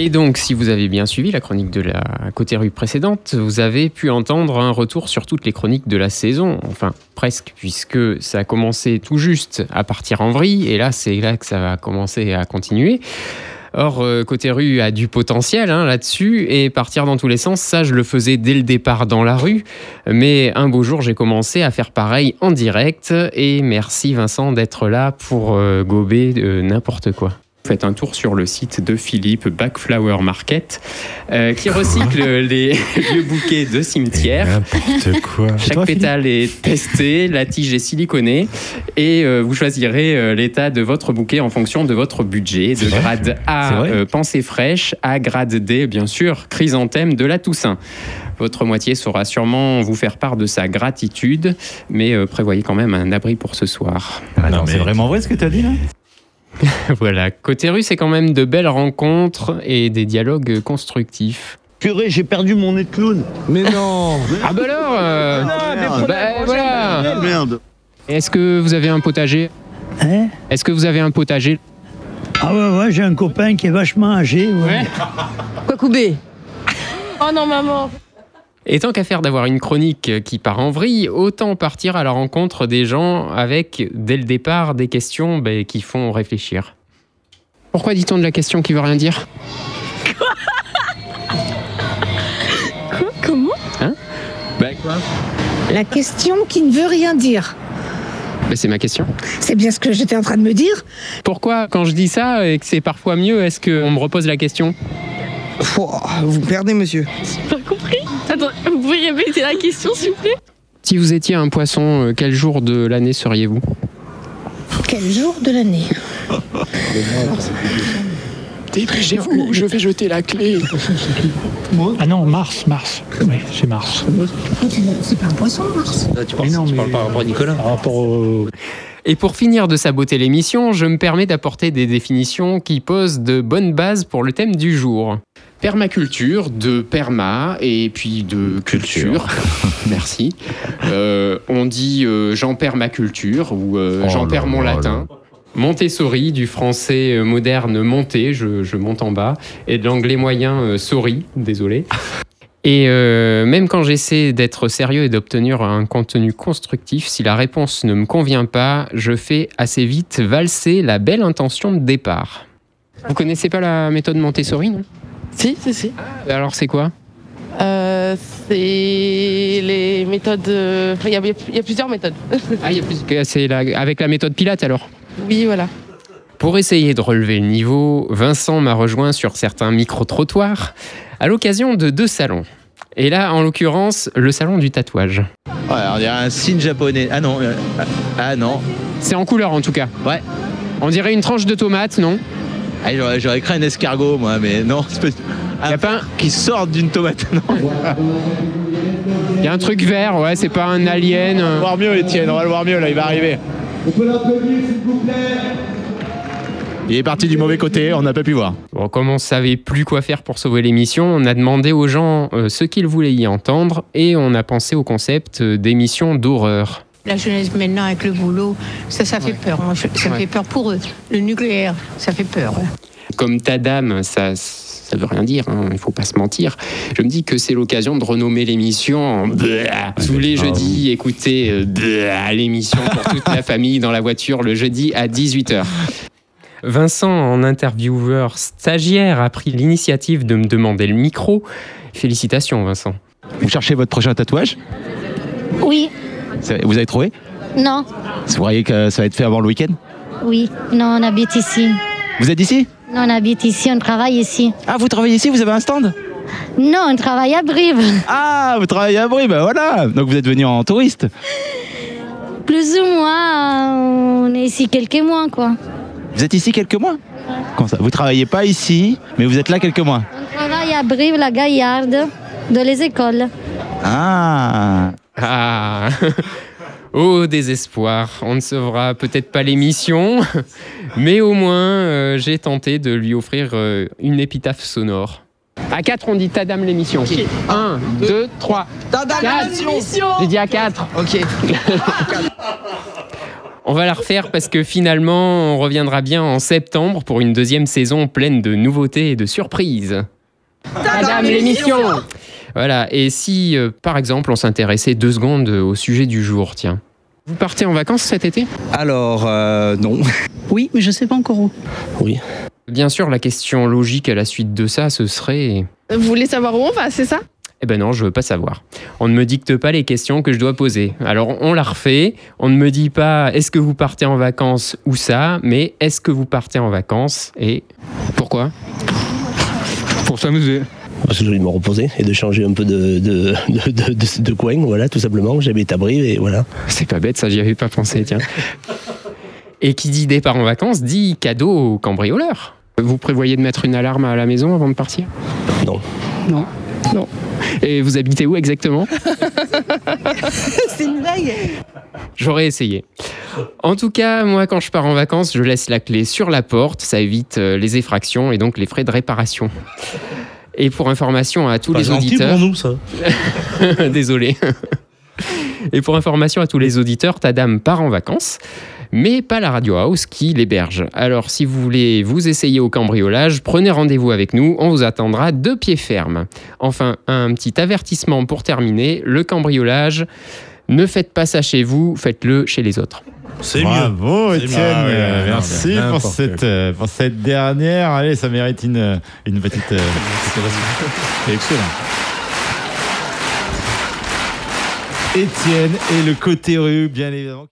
Et donc, si vous avez bien suivi la chronique de la côté rue précédente, vous avez pu entendre un retour sur toutes les chroniques de la saison. Enfin, presque, puisque ça a commencé tout juste à partir en vrille, et là, c'est là que ça va commencer à continuer. Or, euh, côté rue a du potentiel hein, là-dessus et partir dans tous les sens, ça je le faisais dès le départ dans la rue. Mais un beau jour, j'ai commencé à faire pareil en direct et merci Vincent d'être là pour euh, gober euh, n'importe quoi. Faites un tour sur le site de Philippe Backflower Market euh, qui recycle les vieux bouquets de cimetière. N'importe quoi. Chaque pétale est testé, la tige est siliconée et euh, vous choisirez euh, l'état de votre bouquet en fonction de votre budget. De grade A, euh, pensée fraîche, à grade D, bien sûr, chrysanthème de la Toussaint. Votre moitié saura sûrement vous faire part de sa gratitude, mais euh, prévoyez quand même un abri pour ce soir. Attends, Non, mais- c'est vraiment vrai ce que t'as dit là? voilà, côté rue, c'est quand même de belles rencontres et des dialogues constructifs. Purée, j'ai perdu mon nez de clown. Mais non Ah bah alors euh, bah, voilà. Merde. Est-ce que vous avez un potager? Hein? Est-ce que vous avez un potager? Ah ouais, ouais, j'ai un copain qui est vachement âgé. Ouais. Quoi couper Oh non, maman Et tant qu'à faire d'avoir une chronique qui part en vrille, autant partir à la rencontre des gens avec, dès le départ, des questions ben, qui font réfléchir. Pourquoi dit-on de la question qui veut rien dire? Comment? Ben quoi? La question qui ne veut rien dire. ben, C'est ma question. C'est bien ce que j'étais en train de me dire. Pourquoi, quand je dis ça et que c'est parfois mieux, est-ce qu'on me repose la question? Vous perdez, monsieur. Pas Attends, vous pouvez répéter la question, s'il vous plaît Si vous étiez un poisson, euh, quel jour de l'année seriez-vous Quel jour de l'année Dépêchez-vous, je vais jeter la clé. Ah non, Mars, Mars. Oui, c'est Mars. C'est pas un poisson, Mars. Tu parles, tu parles par rapport à Nicolas Par rapport au... Et pour finir de saboter l'émission, je me permets d'apporter des définitions qui posent de bonnes bases pour le thème du jour. Permaculture, de perma et puis de culture. Merci. Euh, on dit euh, j'en perds ma culture ou euh, Oh j'en là perds mon là latin. Montessori, du français euh, moderne monter, je, je monte en bas, et de l'anglais moyen sorry, désolé. Et euh, même quand j'essaie d'être sérieux et d'obtenir un contenu constructif, si la réponse ne me convient pas, je fais assez vite valser la belle intention de départ. Vous connaissez pas la méthode Montessori, non? Si, si, si. Alors c'est quoi? Euh, c'est les méthodes... euh, Il y, a- il y a plusieurs méthodes. Ah, il y a plus c'est la- avec la méthode Pilate alors? Oui, voilà. Pour essayer de relever le niveau, Vincent m'a rejoint sur certains micro-trottoirs à l'occasion de deux salons. Et là, en l'occurrence, le salon du tatouage. Ouais, on dirait un signe japonais. Ah non, euh, ah, non. C'est en couleur en tout cas. Ouais. On dirait une tranche de tomate, non? Ah, j'aurais, cru un escargot, moi, mais non. C'est pas... Un Y a pas un- qui sort d'une tomate. Non. Il y a un truc vert, ouais, c'est pas un alien. On va le voir mieux, Étienne. On va le voir mieux, là, il va arriver. Il est parti du mauvais côté, on n'a pas pu voir. Bon, comme on savait plus quoi faire pour sauver l'émission, on a demandé aux gens euh, ce qu'ils voulaient y entendre et on a pensé au concept euh, d'émission d'horreur. La jeunesse maintenant avec le boulot, ça, ça fait peur. Je- ça Ouais. fait peur pour eux. Le nucléaire, ça fait peur. Comme ta dame, ça ça veut rien dire, hein, il faut pas se mentir. Je me dis que c'est l'occasion de renommer l'émission en tous les jeudis. Écoutez euh, l'émission pour toute la famille dans la voiture le jeudi à 18h. Vincent, en intervieweur stagiaire, a pris l'initiative de me demander le micro. Félicitations, Vincent. Vous cherchez votre prochain tatouage? Oui, Vous avez trouvé? Non, Vous croyez que ça va être fait avant le week-end? Oui, non, on habite ici. Vous êtes ici? Non, on habite ici, on travaille ici. Ah, vous travaillez ici Vous avez un stand? Non, on travaille à Brive. Ah, vous travaillez à Brie, ben voilà Donc vous êtes venu en touriste Plus ou moins, on est ici quelques mois, quoi. Vous êtes ici quelques mois Comment ça Vous travaillez pas ici, mais vous êtes là quelques mois On travaille à Brive, la Gaillarde, de les écoles. Ah Ah Au désespoir, on ne sauvera peut-être pas l'émission, mais au moins euh, j'ai tenté de lui offrir euh, une épitaphe sonore. À 4, on dit Tadam l'émission. 1, 2, 3. Tadam l'émission J'ai dit à 4. Ok. On va la refaire parce que finalement, on reviendra bien en septembre pour une deuxième saison pleine de nouveautés et de surprises. Madame l'émission Voilà, et si euh, par exemple on s'intéressait deux secondes au sujet du jour, tiens. Vous partez en vacances cet été? Alors, euh, non. Oui, mais je sais pas encore où. Bien sûr, la question logique à la suite de ça, ce serait... Vous voulez savoir où on va, c'est ça? Eh ben non, je veux pas savoir. On ne me dicte pas les questions que je dois poser. Alors on la refait. On ne me dit pas est-ce que vous partez en vacances ou ça, mais est-ce que vous partez en vacances et pourquoi? Pour s'amuser. Parce que j'ai envie de me reposer et de changer un peu de, de, de, de- de- de coin, voilà, tout simplement. J'habite à Brive et voilà. C'est pas bête, ça j'y avais pas pensé, tiens. Et qui dit départ en vacances dit cadeau au cambrioleur. Vous prévoyez de mettre une alarme à la maison avant de partir? Non. Non. Non. Et vous habitez où exactement? C'est une blague. J'aurais essayé. En tout cas, moi, quand je pars en vacances, je laisse la clé sur la porte. Ça évite euh, les effractions et donc les frais de réparation. Et pour information à tous les auditeurs. nous, ça. Désolé. Et pour information à tous les auditeurs, ta dame part en vacances, mais pas la Radio House qui l'héberge. Alors si vous voulez vous essayer au cambriolage, prenez rendez-vous avec nous, on vous attendra de pied ferme. Enfin, un petit avertissement pour terminer, le cambriolage, ne faites pas ça chez vous, faites-le chez les autres. C'est Bravo, C'est Étienne. mieux. Ah ouais, Euh, Merci pour cette, euh, pour cette dernière. Allez, ça mérite une, une petite. euh, C'est excellent. Étienne et le côté rue, bien évidemment.